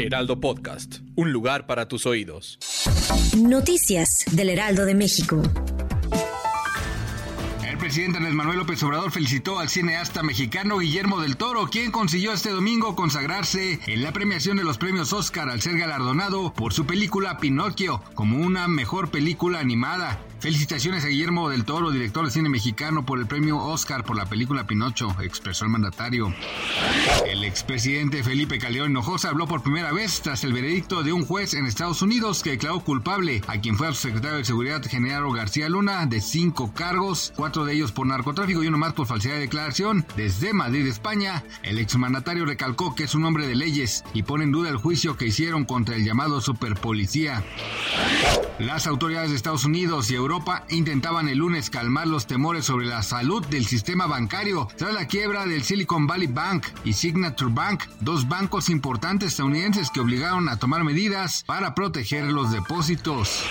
Heraldo Podcast, un lugar para tus oídos. Noticias del Heraldo de México. El presidente Andrés Manuel López Obrador felicitó al cineasta mexicano Guillermo del Toro, quien consiguió este domingo consagrarse en la premiación de los premios Oscar al ser galardonado por su película Pinocchio como una mejor película animada. Felicitaciones a Guillermo del Toro, director de cine mexicano, por el premio Oscar por la película Pinocho, expresó el mandatario. El expresidente Felipe Calderón Hinojosa habló por primera vez tras el veredicto de un juez en Estados Unidos que declaró culpable a quien fue a secretario de Seguridad General García Luna de cinco cargos, cuatro de ellos por narcotráfico y uno más por falsedad de declaración. Desde Madrid, España, el exmandatario recalcó que es un hombre de leyes y pone en duda el juicio que hicieron contra el llamado superpolicía. Las autoridades de Estados Unidos y Europa intentaban el lunes calmar los temores sobre la salud del sistema bancario tras la quiebra del Silicon Valley Bank y Signature Bank, dos bancos importantes estadounidenses que obligaron a tomar medidas para proteger los depósitos.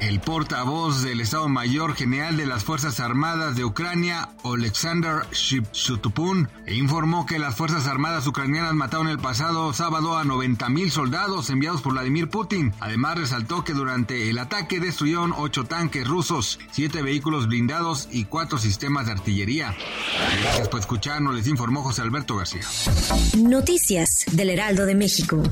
El portavoz del Estado Mayor General de las Fuerzas Armadas de Ucrania, Oleksandr Shipchutupun, informó que las Fuerzas Armadas ucranianas mataron el pasado sábado a 90.000 soldados enviados por Vladimir Putin. Además resaltó que durante el ataque destruyeron ocho tanques rusos, siete vehículos blindados y cuatro sistemas de artillería. Gracias por escucharnos, les informó José Alberto García. Noticias del Heraldo de México.